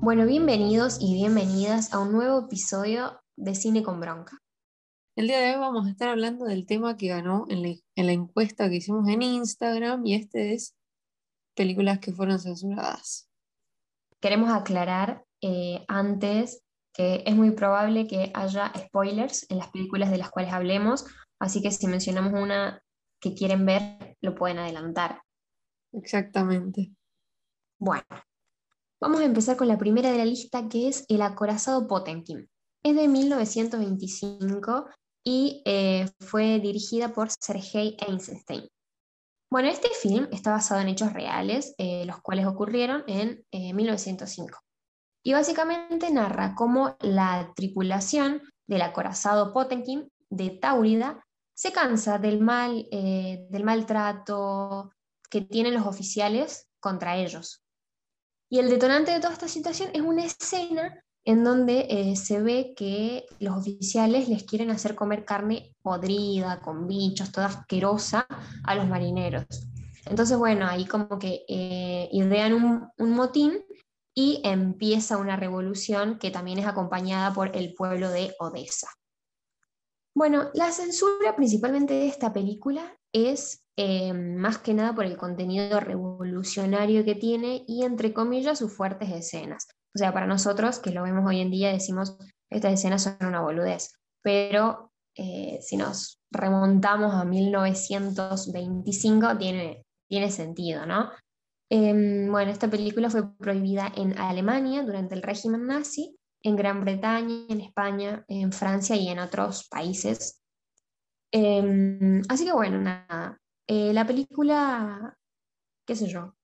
Bueno, bienvenidos y bienvenidas a un nuevo episodio de Cine con Bronca. El día de hoy vamos a estar hablando del tema que ganó en la, en la encuesta que hicimos en Instagram y este es películas que fueron censuradas. Queremos aclarar eh, antes que es muy probable que haya spoilers en las películas de las cuales hablemos, así que si mencionamos una que quieren ver, lo pueden adelantar. Exactamente. Bueno, vamos a empezar con la primera de la lista, que es El acorazado Potemkin. Es de 1925 y eh, fue dirigida por Sergei Eisenstein. Bueno, este film está basado en hechos reales, eh, los cuales ocurrieron en 1905. Eh, y básicamente narra cómo la tripulación del acorazado Potemkin de Taurida se cansa del, mal, del maltrato que tienen los oficiales contra ellos. Y el detonante de toda esta situación es una escena en donde eh, se ve que los oficiales les quieren hacer comer carne podrida, con bichos, toda asquerosa a los marineros. Entonces, bueno, ahí como que eh, idean un, un motín y empieza una revolución que también es acompañada por el pueblo de Odessa. Bueno, la censura principalmente de esta película es eh, más que nada por el contenido revolucionario que tiene y entre comillas sus fuertes escenas. O sea, para nosotros que lo vemos hoy en día decimos, estas escenas son una boludez, pero eh, si nos remontamos a 1925 tiene, tiene sentido, ¿no? Em, bueno, esta película fue prohibida en Alemania durante el régimen nazi, en Gran Bretaña, en España, en Francia y en otros países. Em, así que bueno, nada, eh, la película, qué sé yo,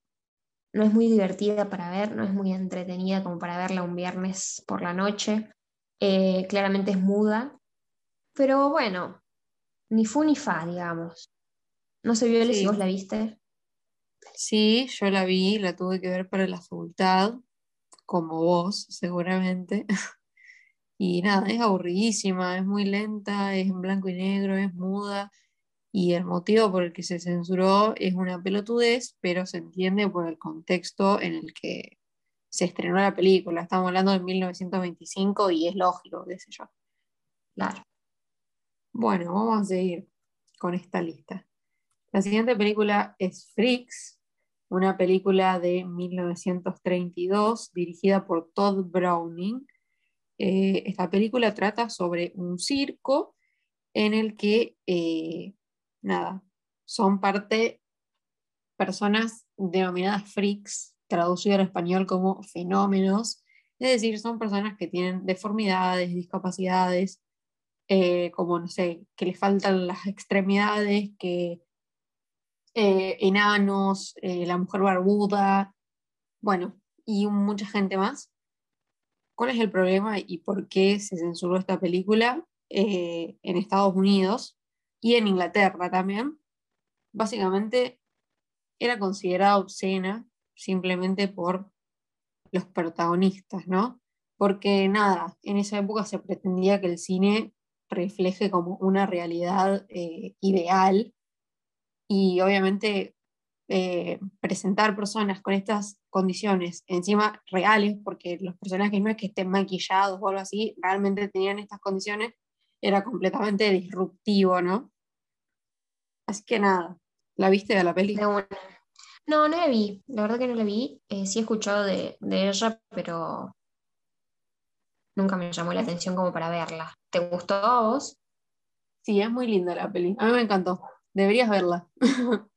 no es muy divertida para ver, no es muy entretenida como para verla un viernes por la noche. Eh, claramente es muda, pero bueno, ni fu ni fa, digamos. No sé, Viole, si vos la viste. Sí, yo la vi, la tuve que ver para la facultad, como vos, seguramente. y nada, es aburridísima, es muy lenta, es en blanco y negro, es muda y el motivo por el que se censuró es una pelotudez, pero se entiende por el contexto en el que se estrenó la película. Estamos hablando de 1925 y es lógico, qué sé yo. Claro. Bueno, vamos a seguir con esta lista. La siguiente película es Freaks, una película de 1932 dirigida por Todd Browning. Eh, esta película trata sobre un circo en el que eh, nada, son parte personas denominadas freaks, traducido al español como fenómenos, es decir, son personas que tienen deformidades, discapacidades, eh, como, no sé, que les faltan las extremidades, que eh, enanos, eh, la mujer barbuda, bueno, y mucha gente más. ¿Cuál es el problema y por qué se censuró esta película en Estados Unidos? Y en Inglaterra también, básicamente era considerada obscena simplemente por los protagonistas, ¿no? Porque nada, en esa época se pretendía que el cine refleje como una realidad eh, ideal y obviamente eh, presentar personas con estas condiciones encima reales, porque los personajes no es que estén maquillados o algo así, realmente tenían estas condiciones, era completamente disruptivo, ¿no? Así que nada, ¿la viste de la peli? No, no la vi, la verdad que no la vi. Eh, sí he escuchado de, ella, pero nunca me llamó la atención como para verla. ¿Te gustó a vos? Sí, es muy linda la peli. A mí me encantó. Deberías verla.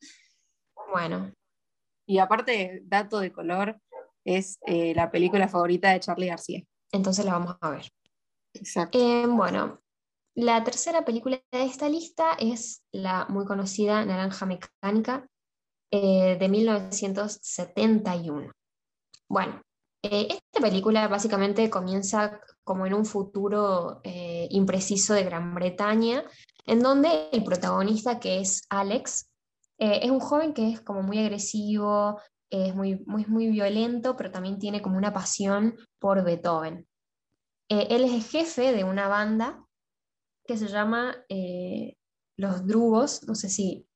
bueno. Y aparte, dato de color, es eh, la película favorita de Charlie García. Entonces la vamos a ver. Exacto. Eh, bueno, la tercera película de esta lista es la muy conocida Naranja Mecánica eh, de 1971. Bueno, eh, esta película básicamente comienza como en un futuro eh, impreciso de Gran Bretaña, en donde el protagonista, que es Alex, es un joven que es como muy agresivo, es muy, muy, muy violento, pero también tiene como una pasión por Beethoven. él es el jefe de una banda que se llama eh, Los Drugos, no sé si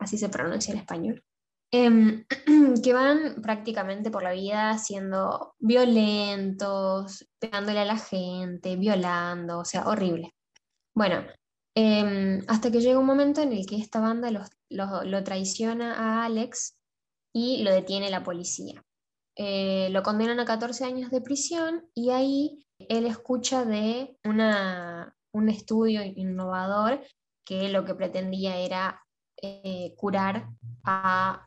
así se pronuncia en español. em, que van prácticamente por la vida siendo violentos, pegándole a la gente, violando, o sea, horrible. Bueno, em, hasta que llega un momento en el que esta banda lo traiciona a Alex y lo detiene la policía. Eh, lo condenan a 14 años de prisión y ahí él escucha de una, un estudio innovador que lo que pretendía era eh, curar a,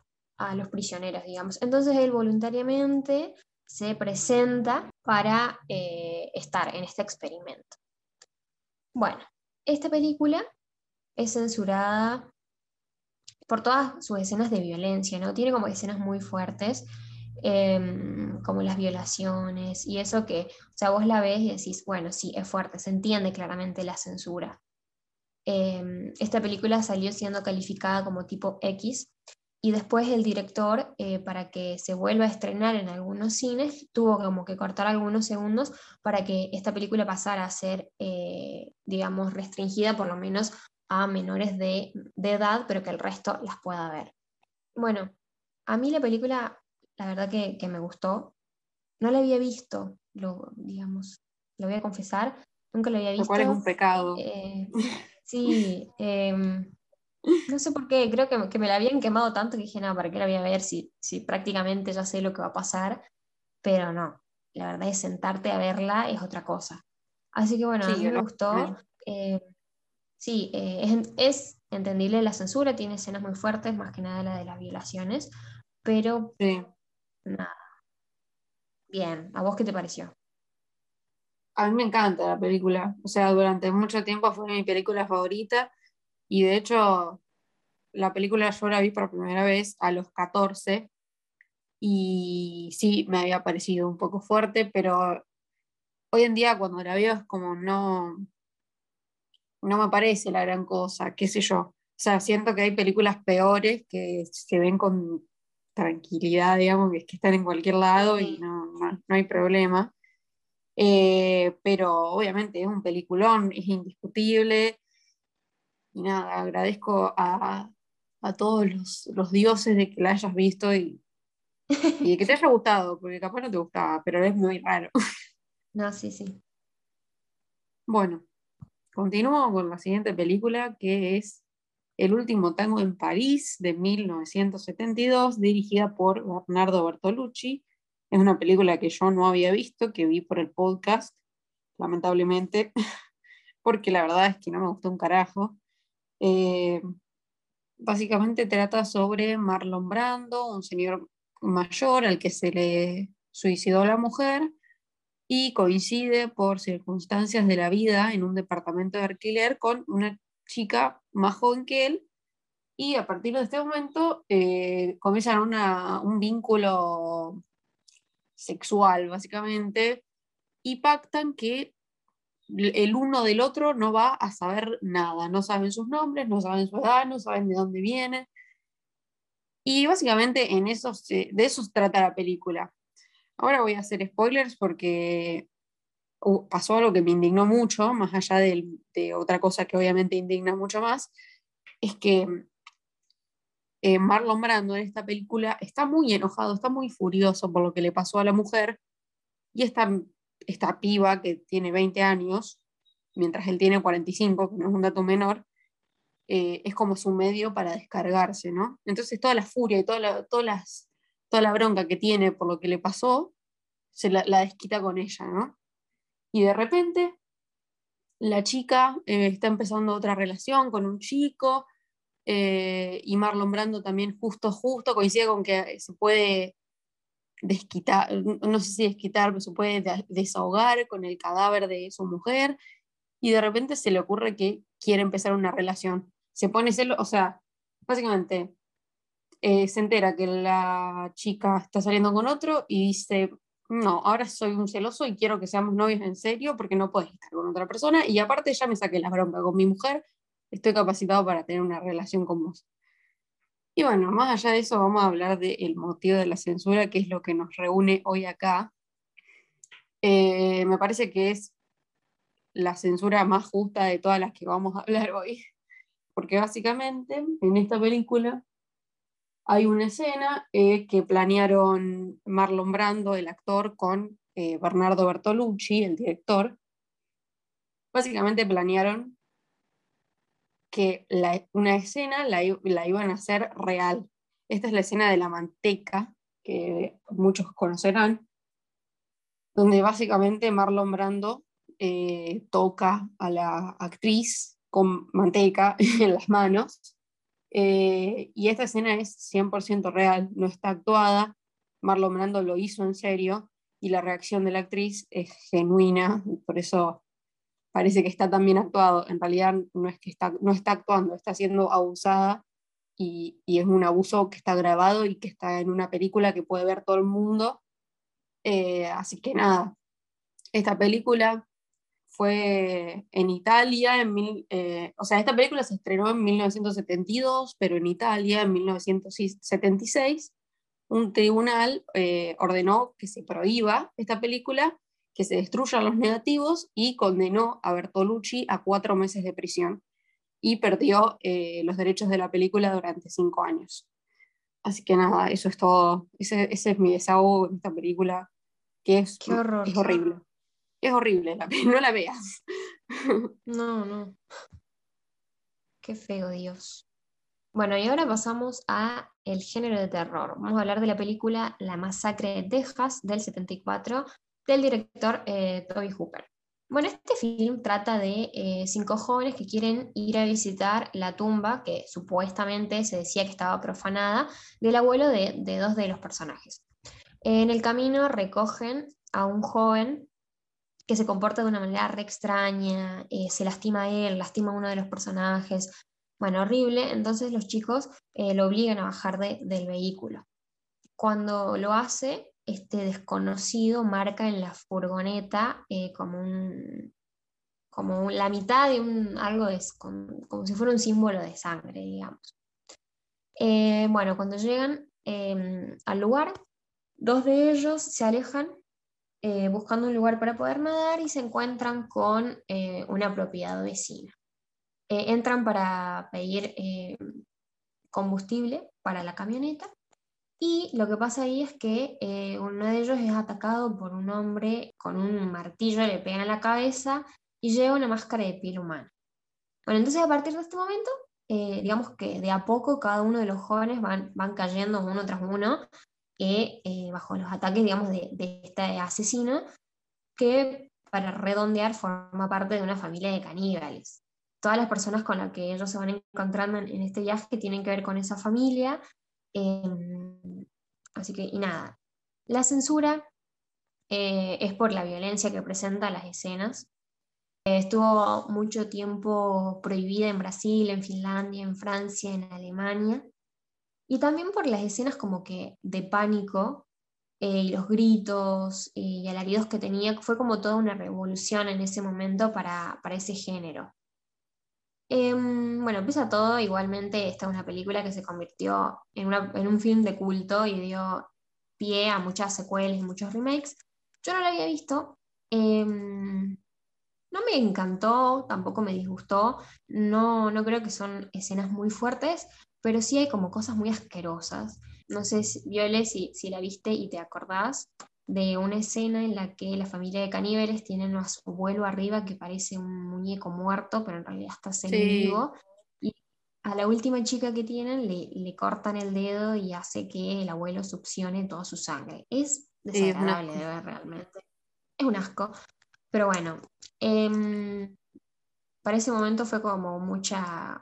los prisioneros, digamos. Entonces él voluntariamente se presenta para eh, estar en este experimento. Bueno, esta película es censurada por todas sus escenas de violencia, ¿no? Tiene como escenas muy fuertes, em, como las violaciones y eso que, o sea, vos la ves y decís, bueno, sí, es fuerte, se entiende claramente la censura. Em, esta película salió siendo calificada como tipo X y después el director, eh, para que se vuelva a estrenar en algunos cines, tuvo como que cortar algunos segundos para que esta película pasara a ser, eh, digamos, restringida por lo menos a menores de, edad, pero que el resto las pueda ver. Bueno, a mí la película, la verdad que, me gustó. No la había visto, lo, digamos, lo voy a confesar, nunca lo había visto. Lo cual es un pecado. Eh, sí, em, no sé por qué, creo que, me la habían quemado tanto que dije, no, ¿para qué la voy a ver si, si prácticamente ya sé lo que va a pasar? Pero no, la verdad es sentarte a verla es otra cosa. Así que bueno, a mí me gustó. Eh, sí, eh, es, entendible la censura, tiene escenas muy fuertes, más que nada la de las violaciones, pero nada. Bien, ¿a vos qué te pareció? A mí me encanta la película, o sea, durante mucho tiempo fue mi película favorita y de hecho la película yo la vi por primera vez a los 14 y sí, me había parecido un poco fuerte, pero hoy en día cuando la veo es como no, no me parece la gran cosa, qué sé yo. O sea, siento que hay películas peores que se ven con tranquilidad, digamos, que, que están en cualquier lado y no, hay problema. Eh, pero obviamente es un peliculón, es indiscutible. Y nada, agradezco a, todos los, dioses de que la hayas visto y, y de que te haya gustado, porque capaz no te gustaba, pero es muy raro. No, sí, sí. Bueno, Continúo con la siguiente película que es El último tango en París de 1972, dirigida por Bernardo Bertolucci. Es una película que yo no había visto, que vi por el podcast, lamentablemente, porque la verdad es que no me gustó un carajo. Eh, básicamente trata sobre Marlon Brando, un señor mayor al que se le suicidó la mujer y coincide por circunstancias de la vida en un departamento de alquiler con una chica más joven que él y a partir de este momento eh, comienzan un vínculo sexual básicamente y pactan que el uno del otro no va a saber nada, no saben sus nombres, no saben su edad, no saben de dónde viene. Y básicamente en eso de eso trata la película. Ahora voy a hacer spoilers porque pasó algo que me indignó mucho, más allá de, otra cosa que obviamente indigna mucho más, es que eh, Marlon Brando en esta película está muy enojado, está muy furioso por lo que le pasó a la mujer y esta, esta piba que tiene 20 años, mientras él tiene 45, que no es un dato menor, eh, es como su medio para descargarse, ¿no? Entonces toda la furia y toda todas las toda la bronca que tiene por lo que le pasó, se la, desquita con ella, ¿no? Y de repente la chica eh, está empezando otra relación con un chico eh, y Marlon Brando también justo, justo coincide con que se puede desquitar, no sé si desquitar, pero se puede desahogar con el cadáver de su mujer y de repente se le ocurre que quiere empezar una relación. Se pone celo, o sea, básicamente eh, se entera que la chica está saliendo con otro y dice, no, ahora soy un celoso y quiero que seamos novios en serio porque no puedes estar con otra persona y aparte ya me saqué la bronca con mi mujer, estoy capacitado para tener una relación con vos. Y bueno, más allá de eso vamos a hablar del motivo de la censura, que es lo que nos reúne hoy acá. Eh, me parece que es la censura más justa de todas las que vamos a hablar hoy, porque básicamente en esta película hay una escena eh, que planearon Marlon Brando, el actor, con eh, Bernardo Bertolucci, el director. Básicamente planearon que una escena la, iban a hacer real. Esta es la escena de la manteca, que muchos conocerán, donde básicamente Marlon Brando eh, toca a la actriz con manteca en las manos. Eh, y esta escena es 100% real, no está actuada. Marlon Brando lo hizo en serio y la reacción de la actriz es genuina, por eso parece que está tan bien actuado. En realidad no es que está, no está actuando, está siendo abusada y, y, es un abuso que está grabado y que está en una película que puede ver todo el mundo. Eh, así que nada, esta película fue en Italia, en eh, o sea, esta película se estrenó en 1972, pero en Italia en 1976 un tribunal eh, ordenó que se prohíba esta película, que se destruyan los negativos y condenó a Bertolucci a cuatro meses de prisión y perdió eh, los derechos de la película durante cinco años. Así que nada, eso es todo. Ese, es mi desahogo en esta película, que es, es horrible. Es horrible, no la veas. No, no. Qué feo, Dios. Bueno, y ahora pasamos a el género de terror. Vamos a hablar de la película La masacre de Texas del 74 del director eh, Toby Hooper. Bueno, este film trata de eh, cinco jóvenes que quieren ir a visitar la tumba que supuestamente se decía que estaba profanada del abuelo de, de dos de los personajes. En el camino recogen a un joven que se comporta de una manera re extraña, eh, se lastima a él, lastima a uno de los personajes, bueno, horrible, entonces los chicos eh, lo obligan a bajar del vehículo. Cuando lo hace, este desconocido marca en la furgoneta eh, como un como la mitad de un algo es como, si fuera un símbolo de sangre, digamos. bueno, cuando llegan em, al lugar, dos de ellos se alejan eh, buscando un lugar para poder nadar y se encuentran con eh, una propiedad vecina. Eh, entran para pedir combustible para la camioneta y lo que pasa ahí es que uno de ellos es atacado por un hombre con un martillo, le pega en la cabeza y lleva una máscara de piel humana. Bueno, entonces a partir de este momento, digamos que de a poco cada uno de los jóvenes van, van cayendo uno tras uno eh, bajo los ataques, digamos, de, este asesino, que para redondear forma parte de una familia de caníbales. Todas las personas con las que ellos se van encontrando en, este viaje tienen que ver con esa familia. Em, así que, y nada, la censura eh, es por la violencia que presenta las escenas. estuvo mucho tiempo prohibida en Brasil, en Finlandia, en Francia, en Alemania. Y también por las escenas como que de pánico eh, y los gritos eh, y alaridos que tenía, fue como toda una revolución en ese momento para, ese género. Em, bueno, empieza todo, igualmente esta es una película que se convirtió en, en, un film de culto y dio pie a muchas secuelas y muchos remakes. Yo no la había visto, em, no me encantó, tampoco me disgustó, no, no creo que son escenas muy fuertes, pero sí hay como cosas muy asquerosas. No sé, Viole, si, si la viste y te acordás de una escena en la que la familia de caníbales tienen a su abuelo arriba que parece un muñeco muerto, pero en realidad está semi-vivo. Y a la última chica que tienen le, le, cortan el dedo y hace que el abuelo succione toda su sangre. Es desagradable de ver realmente. Es un asco. Pero bueno, em, para ese momento fue como mucha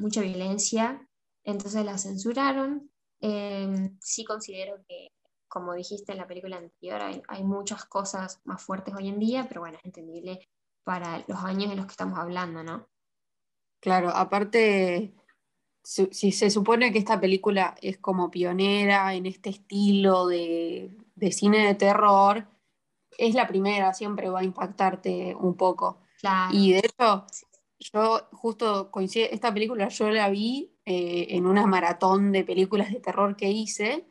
mucha violencia, entonces la censuraron. Em, sí considero que, como dijiste en la película anterior, hay, muchas cosas más fuertes hoy en día, pero bueno, es entendible para los años en los que estamos hablando, ¿no? Claro, aparte, si, se supone que esta película es como pionera en este estilo de, de cine de terror, es la primera, siempre va a impactarte un poco. Claro. Y de hecho, yo justo coincide, esta película yo la vi eh, en una maratón de películas de terror que hice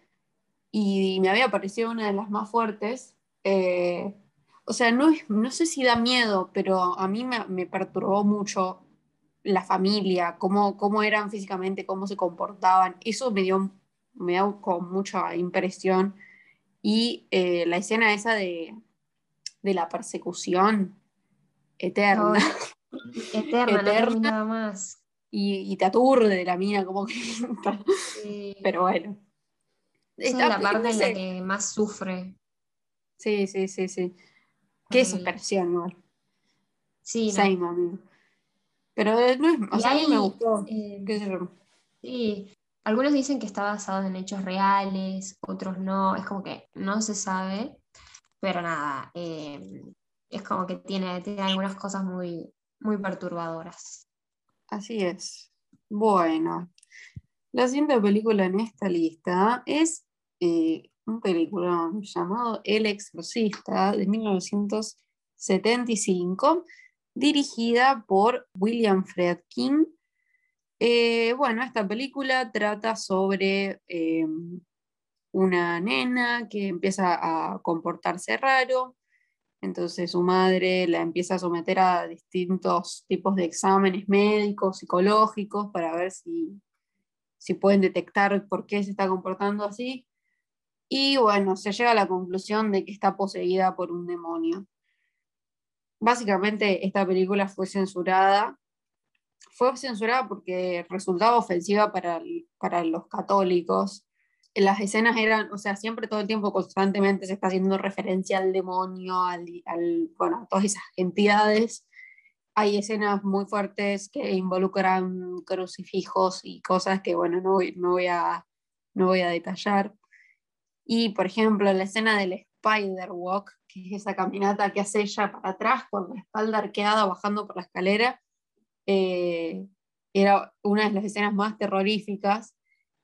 y, me había parecido una de las más fuertes. Eh, o sea, no, no sé si da miedo, pero a mí me, perturbó mucho la familia, cómo, cómo eran físicamente, cómo se comportaban. Eso me dio, me dio con mucha impresión. Y eh, la escena esa de, de la persecución eterna. eterna, eterna, nada más. Y, y, te aturde la mina, como que. Pero bueno. Esa es la parte en la que más sufre. Sí, sí, sí, sí. Qué desesperación, igual. Sí, no. Pero eh, no es, o sea, a mí me gustó. Eh, sí, algunos dicen que está basado en hechos reales, otros no, es como que no se sabe, pero nada, eh, es como que tiene, tiene algunas cosas muy, muy perturbadoras. Así es. Bueno, la siguiente película en esta lista es un película llamado El Exorcista de 1975 dirigida por William Friedkin. Eh, bueno, esta película trata sobre eh, una nena que empieza a comportarse raro, entonces su madre la empieza a someter a distintos tipos de exámenes médicos, psicológicos, para ver si, si pueden detectar por qué se está comportando así. Y bueno, se llega a la conclusión de que está poseída por un demonio básicamente esta película fue censurada. Fue censurada porque resultaba ofensiva para, para los católicos. Las escenas eran, o sea, siempre todo el tiempo constantemente se está haciendo referencia al demonio, al, bueno, a todas esas entidades. Hay escenas muy fuertes que involucran crucifijos y cosas que, bueno, no no voy, a, no voy a detallar. Y, por ejemplo, la escena del Spider Walk, que es esa caminata que hace ella para atrás con la espalda arqueada bajando por la escalera, eh, era una de las escenas más terroríficas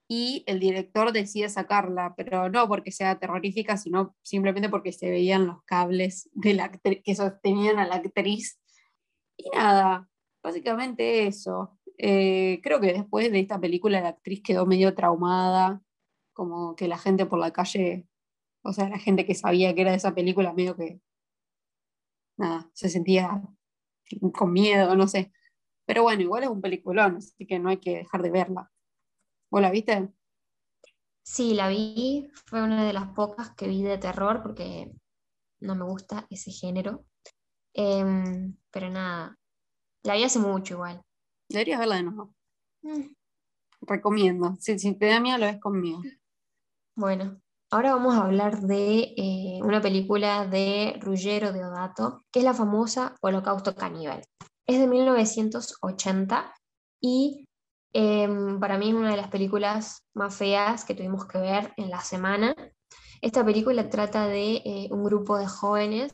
y el director decide sacarla, pero no porque sea terrorífica, sino simplemente porque se veían los cables de la que sostenían a la actriz. Y nada, básicamente eso. Eh, creo que después de esta película la actriz quedó medio traumada, como que la gente por la calle o sea, la gente que sabía que era de esa película, medio que, nada, se sentía con miedo, no sé. Pero bueno, igual es un peliculón, así que no hay que dejar de verla. ¿Vos la viste? Sí, la vi. Fue una de las pocas que vi de terror porque no me gusta ese género. Em, pero nada, la vi hace mucho igual. Deberías verla de nuevo. Mm. Recomiendo. Si, si, te da miedo, lo ves conmigo. Bueno, Ahora vamos a hablar de eh, una película de Ruggero Deodato, que es la famosa Holocausto Caníbal. Es de 1980 y em, para mí es una de las películas más feas que tuvimos que ver en la semana. Esta película trata de eh, un grupo de jóvenes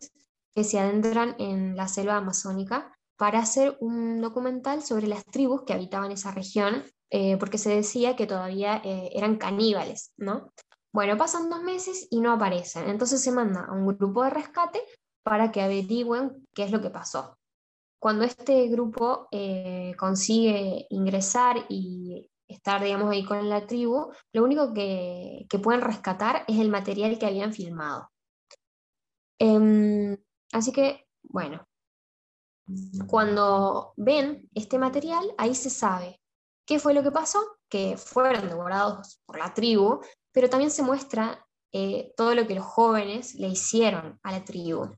que se adentran en la selva amazónica para hacer un documental sobre las tribus que habitaban esa región, eh, porque se decía que todavía eran caníbales, ¿no? Bueno, pasan dos meses y no aparecen. Entonces se manda a un grupo de rescate para que averigüen qué es lo que pasó. Cuando este grupo eh, consigue ingresar y estar, digamos, ahí con la tribu, lo único que, pueden rescatar es el material que habían filmado. Em, así que, bueno, cuando ven este material, ahí se sabe qué fue lo que pasó, que fueron devorados por la tribu, pero también se muestra eh, todo lo que los jóvenes le hicieron a la tribu.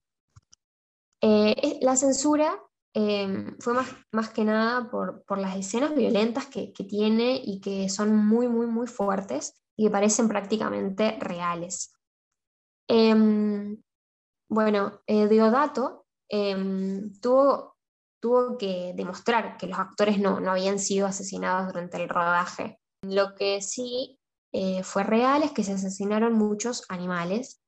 Eh, la censura em, fue más, más, que nada por, las escenas violentas que, tiene y que son muy, muy, muy fuertes y que parecen prácticamente reales. Em, bueno, eh, Deodato em, tuvo, tuvo que demostrar que los actores no, no habían sido asesinados durante el rodaje. Lo que sí eh, fue real es que se asesinaron muchos animales.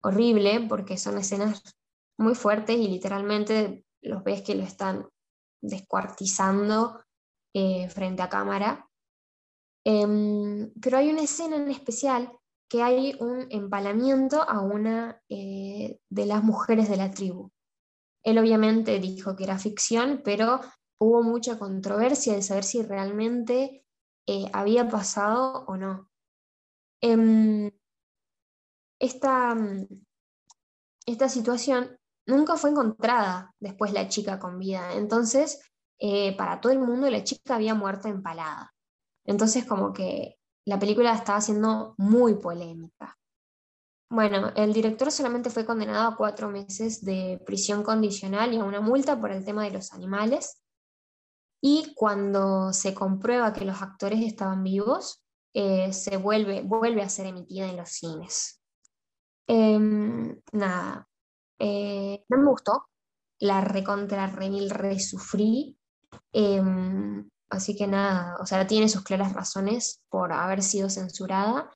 Horrible porque son escenas muy fuertes y literalmente los ves que lo están descuartizando eh, frente a cámara. Em, pero hay una escena en especial que hay un empalamiento a una eh, de las mujeres de la tribu. Él obviamente dijo que era ficción, pero hubo mucha controversia de saber si realmente eh, había pasado o no. Em, esta, esta situación nunca fue encontrada después la chica con vida. Entonces, eh, para todo el mundo la chica había muerto empalada. Entonces como que la película estaba siendo muy polémica. Bueno, el director solamente fue condenado a cuatro meses de prisión condicional y a una multa por el tema de los animales. Y cuando se comprueba que los actores estaban vivos, eh, se vuelve, vuelve a ser emitida en los cines. Em, nada, eh, no me gustó, la recontra remil resufrí, em, así que nada, o sea, tiene sus claras razones por haber sido censurada,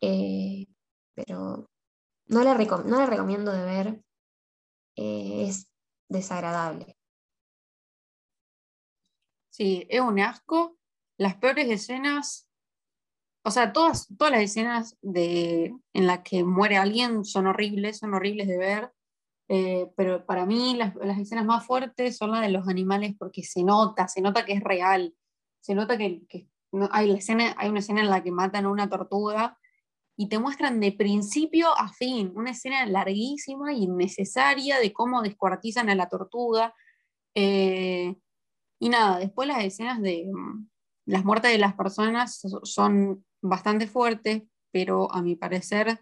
eh, pero no la, no recomiendo de ver, es desagradable. Sí, es un asco. Las peores escenas, o sea, todas, todas las escenas de, en las que muere alguien son horribles, son horribles de ver. Eh, pero para mí las, escenas más fuertes son las de los animales porque se nota, se nota que es real. Se nota que, hay, la escena, hay una escena en la que matan a una tortuga y te muestran de principio a fin una escena larguísima y innecesaria de cómo descuartizan a la tortuga. Eh, y nada, después las escenas de mm, las muertes de las personas son bastante fuertes, pero a mi parecer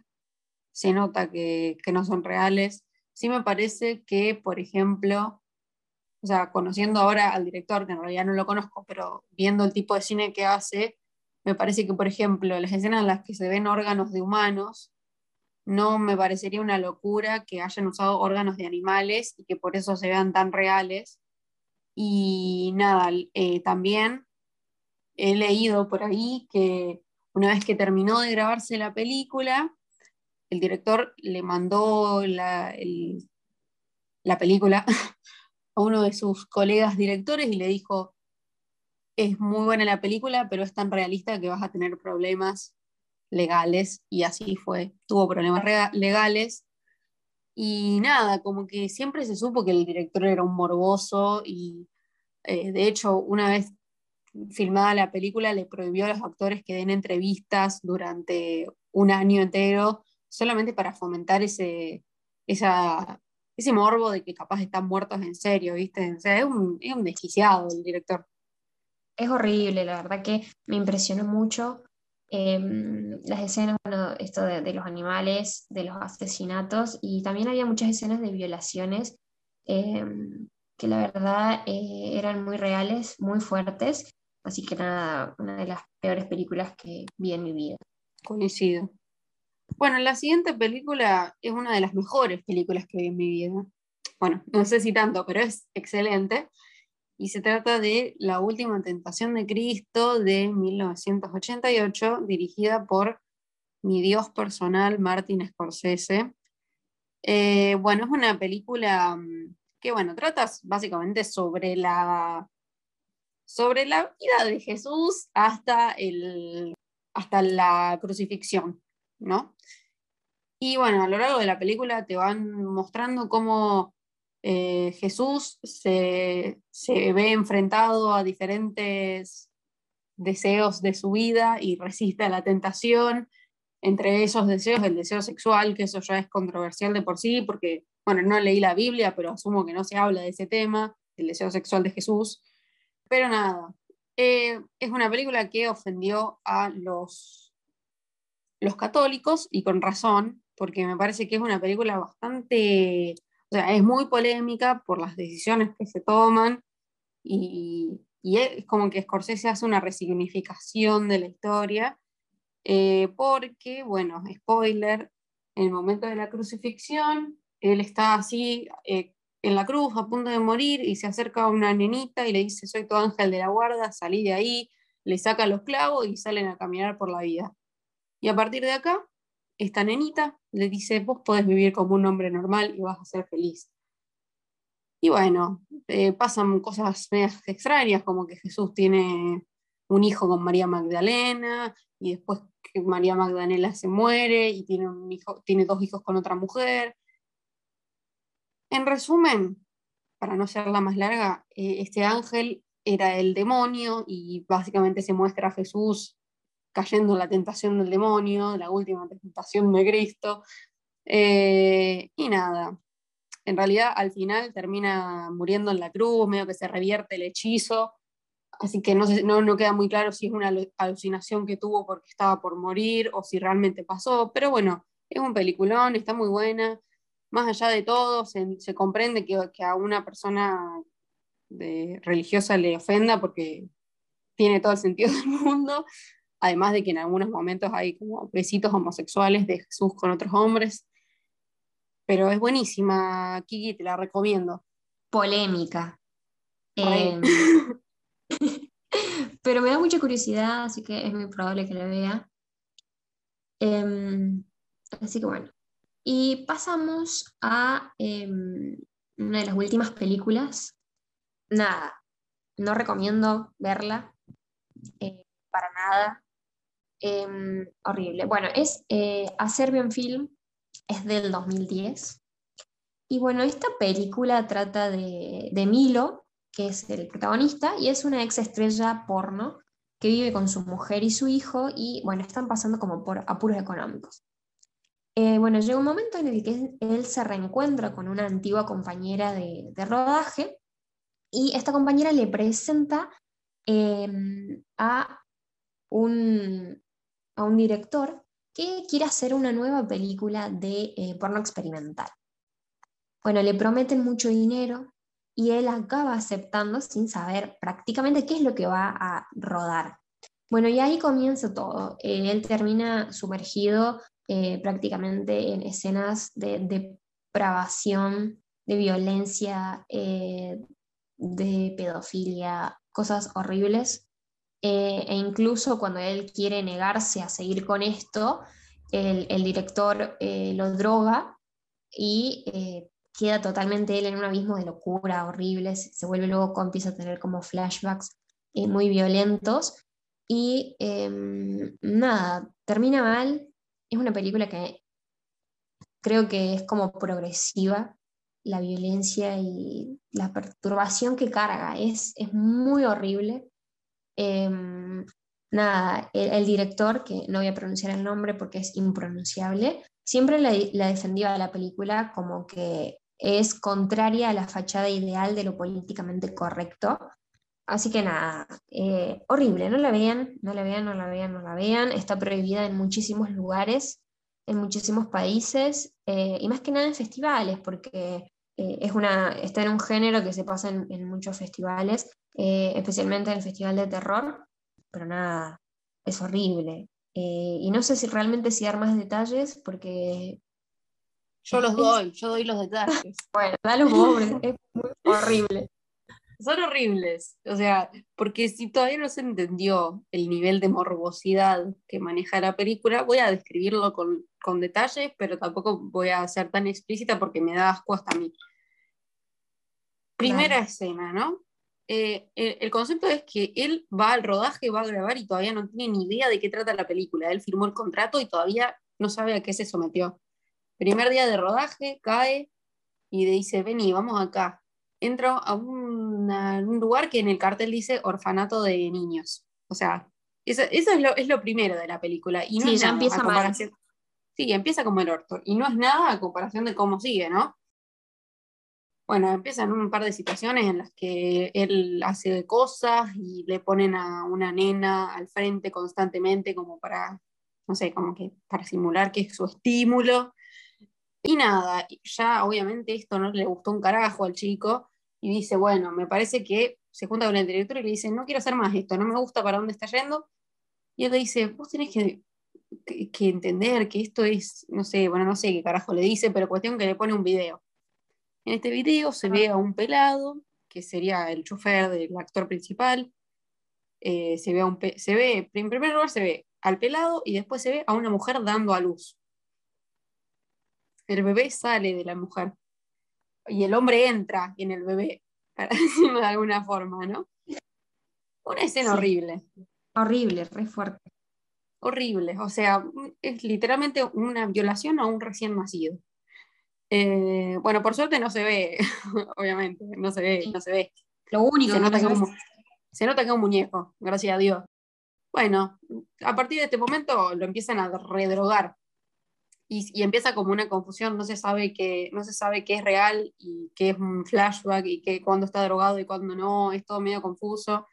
se nota que, no son reales. Sí me parece que, por ejemplo, o sea, conociendo ahora al director, que en realidad no lo conozco, pero viendo el tipo de cine que hace, me parece que, por ejemplo, las escenas en las que se ven órganos de humanos, no me parecería una locura que hayan usado órganos de animales y que por eso se vean tan reales. Y nada, eh, también he leído por ahí que una vez que terminó de grabarse la película, el director le mandó la, la película a uno de sus colegas directores y le dijo, es muy buena la película, pero es tan realista que vas a tener problemas legales y así fue. Tuvo problemas legales y nada, como que siempre se supo que el director era un morboso y eh, de hecho una vez filmada la película le prohibió a los actores que den entrevistas durante un año entero solamente para fomentar ese, esa, ese morbo de que capaz están muertos en serio, ¿viste? O sea, es un, es un desquiciado el director. Es horrible, la verdad que me impresionó mucho Em, las escenas, bueno, esto de, los animales, de los asesinatos, y también había muchas escenas de violaciones em, que la verdad eh, eran muy reales, muy fuertes, así que nada, una de las peores películas que vi en mi vida. Coincido. Bueno, la siguiente película es una de las mejores películas que vi en mi vida. Bueno, no sé si tanto, pero es excelente y se trata de La Última Tentación de Cristo de 1988, dirigida por mi dios personal, Martin Scorsese. Eh, bueno, es una película mm, que, bueno, trata básicamente sobre la, sobre la vida de Jesús hasta, el, hasta la crucifixión, ¿no? Y bueno, a lo largo de la película te van mostrando cómo eh, Jesús se, ve enfrentado a diferentes deseos de su vida y resiste a la tentación. Entre esos deseos, el deseo sexual, que eso ya es controversial de por sí, porque, bueno, no leí la Biblia, pero asumo que no se habla de ese tema, el deseo sexual de Jesús. Pero nada, eh, es una película que ofendió a los, los católicos y con razón, porque me parece que es una película bastante o sea, es muy polémica por las decisiones que se toman y, es como que Scorsese hace una resignificación de la historia, eh, porque, bueno, spoiler, en el momento de la crucifixión, él está así eh, en la cruz a punto de morir y se acerca a una nenita y le dice, soy tu ángel de la guarda, salí de ahí, le saca los clavos y salen a caminar por la vida. Y a partir de acá, esta nenita le dice, vos podés vivir como un hombre normal y vas a ser feliz. Y bueno, eh, pasan cosas extrañas, como que Jesús tiene un hijo con María Magdalena, y después que María Magdalena se muere y tiene, un hijo, tiene dos hijos con otra mujer. En resumen, para no ser la más larga, eh, este ángel era el demonio y básicamente se muestra a Jesús cayendo en la tentación del demonio, la última tentación de Cristo. Eh, y nada, en realidad al final termina muriendo en la cruz, medio que se revierte el hechizo, así que no, no, queda muy claro si es una alucinación que tuvo porque estaba por morir o si realmente pasó, pero bueno, es un peliculón, está muy buena, más allá de todo, se, comprende que, a una persona religiosa le ofenda porque tiene todo el sentido del mundo, además de que en algunos momentos hay como besitos homosexuales de Jesús con otros hombres, pero es buenísima, Kiki, te la recomiendo. Polémica. Em, pero me da mucha curiosidad, así que es muy probable que la vea. Em, así que bueno. Y pasamos a em, una de las últimas películas. Nada, no recomiendo verla eh, para nada. Horrible. Bueno, es eh, A Serbian Film es del 2010. Y bueno, esta película trata de, Milo, que es el protagonista, y es una ex estrella porno que vive con su mujer y su hijo y bueno, están pasando como por apuros económicos. Eh, bueno, llega un momento en el que él se reencuentra con una antigua compañera de, rodaje y esta compañera le presenta em, a, un, a un director que quiere hacer una nueva película de eh, porno experimental. Bueno, le prometen mucho dinero y él acaba aceptando sin saber prácticamente qué es lo que va a rodar. Bueno, y ahí comienza todo. Eh, él termina sumergido eh, prácticamente en escenas de, depravación, de violencia, de pedofilia, cosas horribles. Eh, e incluso cuando él quiere negarse a seguir con esto, el, director eh, lo droga y eh, queda totalmente él en un abismo de locura horrible, se, vuelve luego, empieza a tener como flashbacks muy violentos y em, nada, termina mal, es una película que creo que es como progresiva, la violencia y la perturbación que carga, es, es muy horrible. Em, nada, el, director, que no voy a pronunciar el nombre porque es impronunciable, siempre la, la defendió a la película como que es contraria a la fachada ideal de lo políticamente correcto. Así que nada, eh, horrible, no la vean, no la vean, no la vean, no la vean. Está prohibida en muchísimos lugares, en muchísimos países, eh, y más que nada en festivales, porque eh, es una, está en un género que se pasa en, muchos festivales, eh, especialmente en el Festival de Terror, pero nada, es horrible. Eh, y no sé si realmente si dar más detalles, porque... Yo los doy, yo doy los detalles. bueno, da los vos, es muy horrible. Son horribles, o sea, porque si todavía no se entendió el nivel de morbosidad que maneja la película, voy a describirlo con, con detalles, pero tampoco voy a ser tan explícita porque me da asco hasta a mí. Primera escena, ¿no? Eh, el, concepto es que él va al rodaje, va a grabar y todavía no tiene ni idea de qué trata la película. Él firmó el contrato y todavía no sabe a qué se sometió. Primer día de rodaje, cae y dice, vení, vamos acá. Entra a un, lugar que en el cartel dice orfanato de niños. O sea, eso, es, lo, primero de la película. Y no sí, ya empieza mal. Sí, empieza como el orto. Y no es nada a comparación de cómo sigue, ¿no? Bueno, empiezan un par de situaciones en las que él hace cosas y le ponen a una nena al frente constantemente como para, no sé, como que para simular que es su estímulo. Y nada, ya obviamente esto no le gustó un carajo al chico y dice, bueno, me parece que se junta con el director y le dice, no quiero hacer más esto, no me gusta para dónde está yendo. Y él le dice, vos tenés que, que, entender que esto es, no sé, bueno, no sé qué carajo le dice, pero cuestión que le pone un video en este video se ve a un pelado, que sería el chofer del actor principal. Eh, se, ve un se ve, en primer lugar, se ve al pelado y después se ve a una mujer dando a luz. El bebé sale de la mujer y el hombre entra en el bebé, para decirlo de alguna forma, ¿no? Una escena horrible. Horrible, re fuerte. Horrible, o sea, es literalmente una violación a un recién nacido. Eh, bueno, por suerte no se ve, obviamente, no se ve, no se ve. Lo único se nota, que un, se nota que es un muñeco, gracias a Dios. Bueno, a partir de este momento lo empiezan a redrogar. y, empieza como una confusión, no se, sabe qué, no se sabe qué es real y qué es un flashback y qué, cuándo está drogado y cuándo no, es todo medio confuso,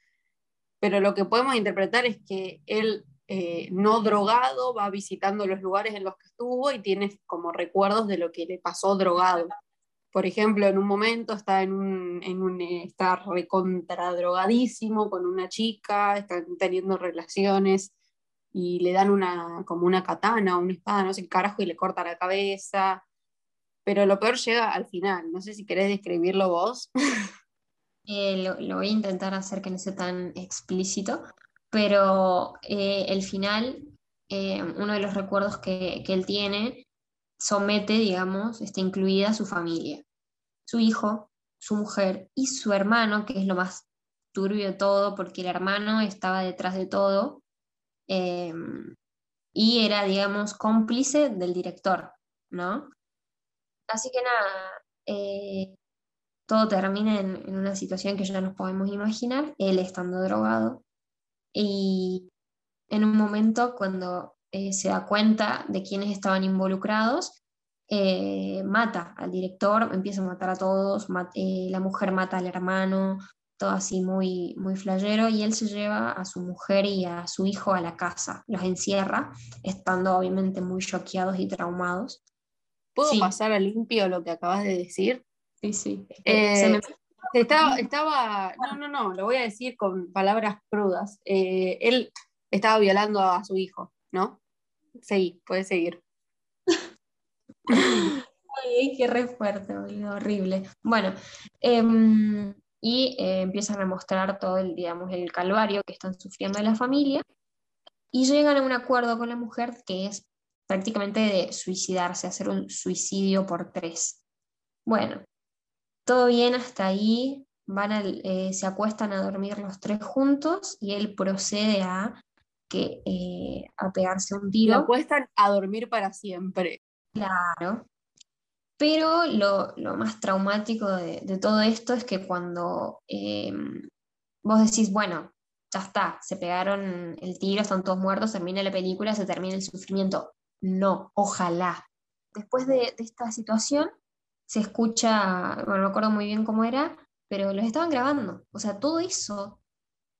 pero lo que podemos interpretar es que él eh, no drogado va visitando los lugares en los que estuvo y tiene como recuerdos de lo que le pasó drogado. Por ejemplo, en un momento está en un, en un está recontradrogadísimo con una chica, están teniendo relaciones y le dan una, como una katana una espada, no sé carajo, y le corta la cabeza. Pero lo peor llega al final. No sé si querés describirlo vos. Eh, lo, voy a intentar hacer que no sea tan explícito, pero eh, el final, eh, uno de los recuerdos que, que, él tiene, somete, digamos, está incluida su familia, su hijo, su mujer y su hermano, que es lo más turbio de todo, porque el hermano estaba detrás de todo Em, y era, digamos, cómplice del director, ¿no? Así que nada, eh, todo termina en, una situación que ya nos podemos imaginar, él estando drogado, y en un momento cuando eh, se da cuenta de quienes estaban involucrados, eh, mata al director, empieza a matar a todos, la mujer mata al hermano, todo así muy, muy flayero, y él se lleva a su mujer y a su hijo a la casa, los encierra, estando obviamente muy choqueados y traumados. ¿Puedo pasar a limpio lo que acabas de decir? Sí, sí. Eh, estaba, estaba, no, no, no, lo voy a decir con palabras crudas. Eh, él estaba violando a su hijo, ¿no? Sí, puedes seguir. Ay, qué re fuerte, horrible. Bueno, eh, y eh, empiezan a mostrar todo el, digamos, el calvario que están sufriendo la familia y llegan a un acuerdo con la mujer que es prácticamente de suicidarse, hacer un suicidio por tres. Bueno, todo bien hasta ahí, van eh, se acuestan a dormir los tres juntos y él procede a, que, eh, a pegarse un tiro. Se acuestan a dormir para siempre. Claro, pero lo, más traumático de, todo esto es que cuando eh, vos decís, bueno, ya está, se pegaron el tiro, están todos muertos, termina la película, se termina el sufrimiento. No, ojalá. Después de, esta situación, se escucha, bueno, no acuerdo muy bien cómo era, pero los estaban grabando. O sea, todo eso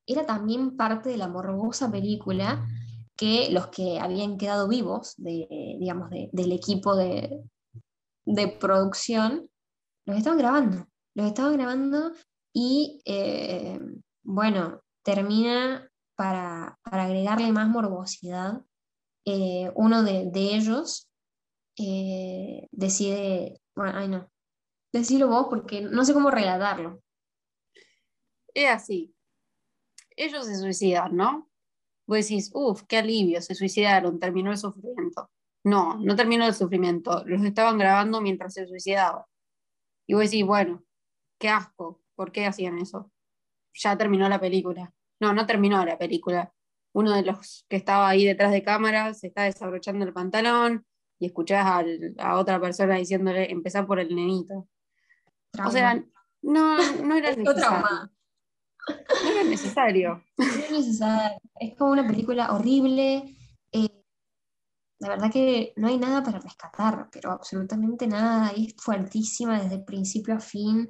era también parte de la morbosa película que los que habían quedado vivos, de, digamos, del equipo de, de producción, los estaban grabando. Los estaban grabando y, eh, bueno, termina para, agregarle más morbosidad. Eh, uno de, ellos eh, decide, ay no, decilo vos porque no sé cómo relatarlo. Es así. Ellos se suicidan, ¿no? Vos decís, uff, qué alivio, se suicidaron, terminó el sufrimiento. No, no terminó el sufrimiento. Los estaban grabando mientras se suicidaba. Y vos decís, bueno, qué asco, ¿por qué hacían eso? Ya terminó la película. No, no terminó la película. Uno de los que estaba ahí detrás de cámara se está desabrochando el pantalón y escuchás a otra persona diciéndole, empezar por el nenito. O sea, no, no era necesario. No era necesario. No era necesario. Es como una película horrible. Eh, la verdad que no hay nada para rescatar, pero absolutamente nada. Es fuertísima desde principio a fin.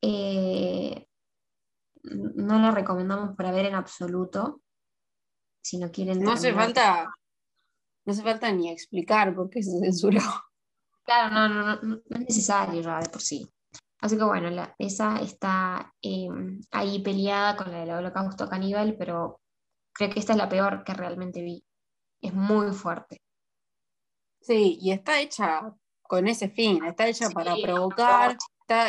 Eh, no la recomendamos para ver en absoluto. Si no quieren. No hace falta. No hace falta ni explicar por qué se censuró. Claro, no, no, no, no es necesario ya de por sí. Así que bueno, esa está em, ahí peleada con la del holocausto caníbal, pero creo que esta es la peor que realmente vi es muy fuerte. Sí, y está hecha con ese fin, está hecha para provocar,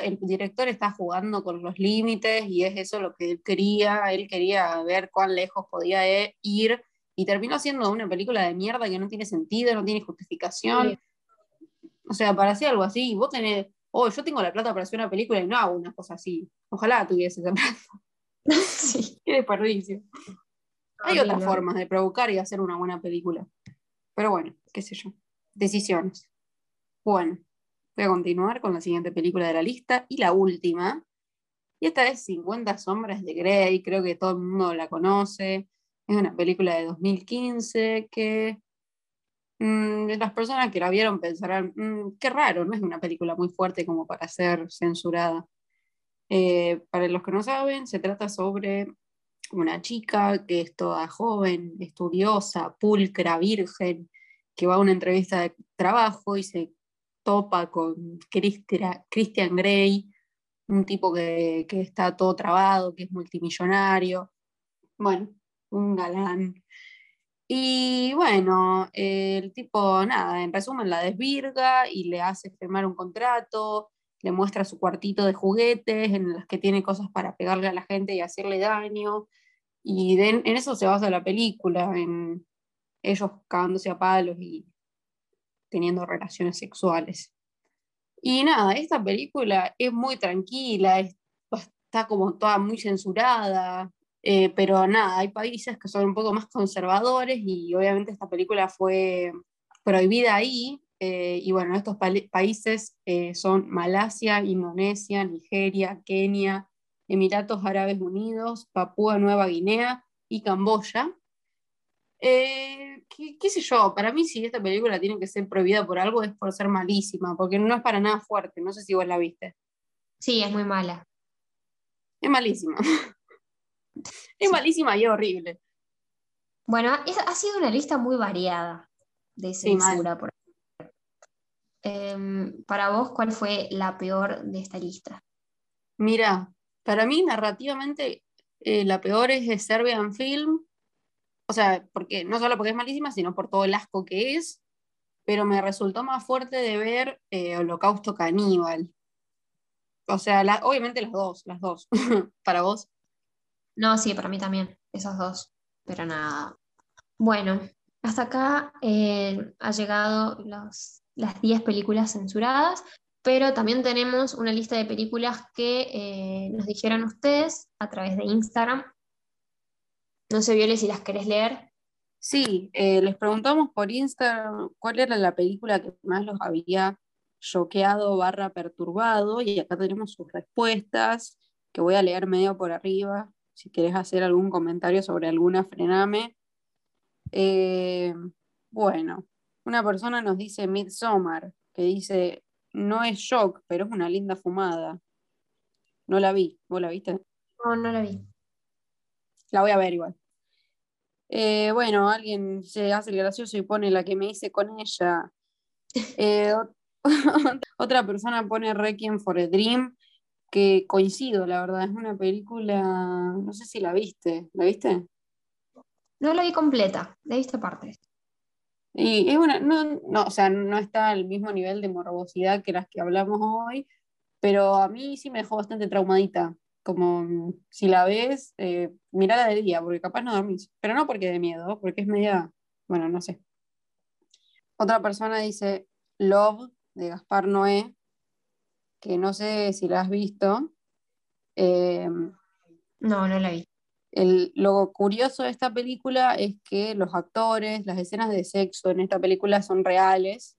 el director está jugando con los límites y es eso lo que él quería, él quería ver cuán lejos podía e, ir y terminó siendo una película de mierda que no tiene sentido, no tiene justificación. O sea, para hacer algo así, vos tenés, oh, yo tengo la plata para hacer una película y no hago una cosa así. Ojalá tuviese esa plata. Sí. Qué desperdicio. Hay otras formas de provocar y hacer una buena película. Pero bueno, qué sé yo. Decisiones. Bueno, voy a continuar con la siguiente película de la lista y la última. Y esta es 50 sombras de Grey, creo que todo el mundo la conoce. Es una película de 2015 que mm, las personas que la vieron pensarán, mm, qué raro, no es una película muy fuerte como para ser censurada. Eh, para los que no saben, se trata sobre una chica que es toda joven, estudiosa, pulcra, virgen, que va a una entrevista de trabajo y se topa con Christian Grey, un tipo que, que está todo trabado, que es multimillonario. Bueno, un galán. Y bueno, el tipo, nada, en resumen, la desvirga y le hace firmar un contrato, le muestra su cuartito de juguetes en los que tiene cosas para pegarle a la gente y hacerle daño. Y en eso se basa la película, en ellos cagándose a palos y teniendo relaciones sexuales. Y nada, esta película es muy tranquila, está como toda muy censurada, eh, pero nada, hay países que son un poco más conservadores y obviamente esta película fue prohibida ahí. Eh, y bueno, estos países eh, son Malasia, Indonesia, Nigeria, Kenia, Emiratos Árabes Unidos, Papúa Nueva Guinea y Camboya. ¿qué, ¿qué, sé yo? Para mí, si esta película tiene que ser prohibida por algo, es por ser malísima, porque no es para nada fuerte. No sé si vos la viste. Sí, es muy mala. Es malísima. Es malísima y horrible. Bueno, ha sido una lista muy variada de censura. por em, para vos, ¿cuál fue la peor de esta lista? Mira, para mí narrativamente eh, la peor es de Serbian Film. O sea, porque, no solo porque es malísima, sino por todo el asco que es. Pero me resultó más fuerte de ver eh, Holocausto Caníbal. O sea, obviamente las dos, las dos. para vos. No, sí, para mí también, esas dos, pero nada. Bueno, hasta acá eh, ha llegado las 10 películas censuradas, pero también tenemos una lista de películas que eh, nos dijeron ustedes a través de Instagram. No sé, Viole, si las querés leer. Sí, eh, les preguntamos por Instagram cuál era la película que más los había choqueado barra perturbado y acá tenemos sus respuestas que voy a leer medio por arriba si querés hacer algún comentario sobre alguna, frename. Eh, bueno, una persona nos dice Midsommar, que dice, no es shock, pero es una linda fumada. No la vi, ¿vos la viste? No, no la vi. La voy a ver igual. Eh, bueno, alguien se hace el gracioso y pone la que me hice con ella. Eh, otra persona pone Requiem for a Dream que coincido, la verdad, es una película, no sé si la viste, ¿la viste? No la vi completa, la he visto partes. Y es una, no, no, o sea, no está al mismo nivel de morbosidad que las que hablamos hoy, pero a mí sí me dejó bastante traumadita. Como si la ves, eh, mirala de día, porque capaz no dormís. Pero no porque de miedo, porque es media, bueno, no sé. Otra persona dice Love de Gaspar Noé, que no sé si la has visto. Eh, no, no la vi. El, lo curioso de esta película es que los actores, las escenas de sexo en esta película son reales,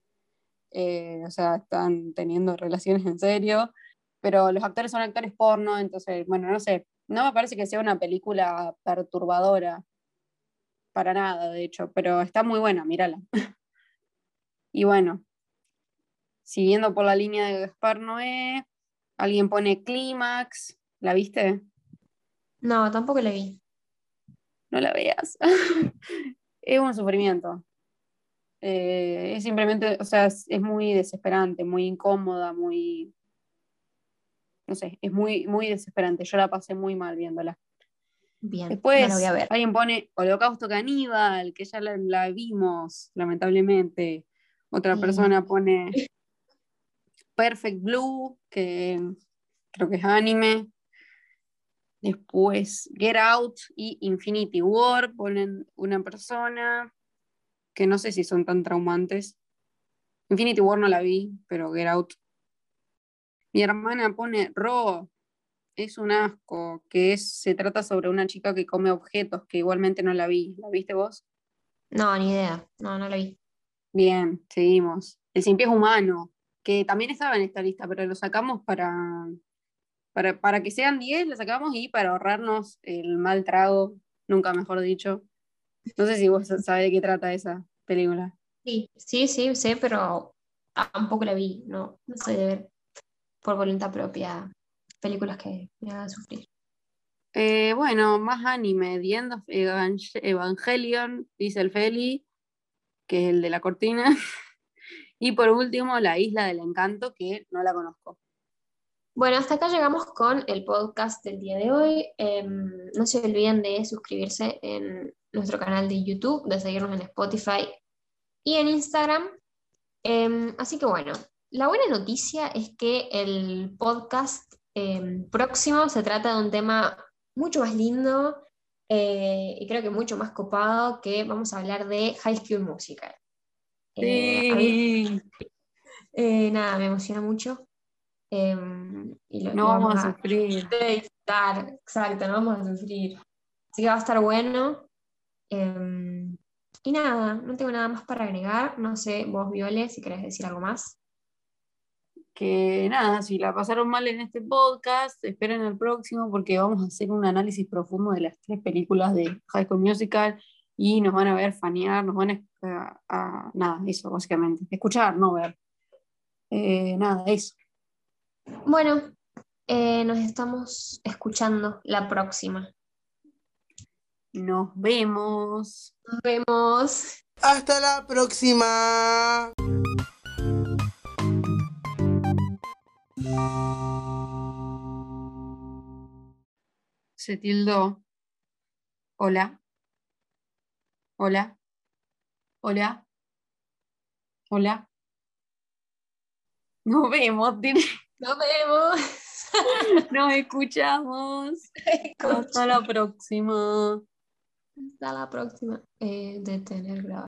eh, o sea, están teniendo relaciones en serio, pero los actores son actores porno, entonces, bueno, no sé, no me parece que sea una película perturbadora, para nada, de hecho, pero está muy buena, mírala. y bueno, siguiendo por la línea de Gaspar Noé, alguien pone Clímax, ¿la viste? No, tampoco la vi. No la veas. es un sufrimiento. Eh, es simplemente, o sea, es, muy desesperante, muy incómoda, muy. No sé, es muy, muy desesperante. Yo la pasé muy mal viéndola. Bien, Después, voy a ver. alguien pone Holocausto Caníbal, que ya la, vimos, lamentablemente. Otra persona pone Perfect Blue, que creo que es anime. Después Get Out y Infinity War ponen una persona que no sé si son tan traumantes. Infinity War no la vi, pero Get Out. Mi hermana pone Ro, es un asco, que es, se trata sobre una chica que come objetos, que igualmente no la vi. ¿La viste vos? No, ni idea. No, no la vi. Bien, seguimos. El sin pies humano, que también estaba en esta lista, pero lo sacamos para, para, que sean 10, lo sacamos y para ahorrarnos el mal trago, nunca mejor dicho. No sé si vos sabés de qué trata esa película. Sí, sí, sí, sé, pero tampoco la vi, no, no soy de ver por voluntad propia películas que me hagan sufrir. Eh, bueno, más anime, The End of Evangelion, dice el Feli, que es el de la cortina. y por último, La Isla del Encanto, que no la conozco. Bueno, hasta acá llegamos con el podcast del día de hoy. Em, no se olviden de suscribirse en nuestro canal de YouTube, de seguirnos en Spotify y en Instagram. Em, así que bueno, la buena noticia es que el podcast em, próximo se trata de un tema mucho más lindo eh, y creo que mucho más copado, que vamos a hablar de High School Musical. Eh, eh, nada, me emociona mucho. Em, y no vamos, a, sufrir. exacto, no vamos a sufrir. Así que va a estar bueno. Em, y nada, no tengo nada más para agregar. No sé, vos, Viole, si querés decir algo más. Que nada, si la pasaron mal en este podcast, esperen el próximo porque vamos a hacer un análisis profundo de las tres películas de High School Musical y nos van a ver fanear, nos van a, nada, eso básicamente. Escuchar, no ver. Eh, nada, eso. Bueno, eh, nos estamos escuchando la próxima. Nos vemos. Nos vemos. Hasta la próxima. Se tildó. Hola. Hola. Hola. Hola. Nos vemos. Nos vemos. Nos escuchamos. Hasta la próxima. Hasta la próxima. Eh, de tener grabado.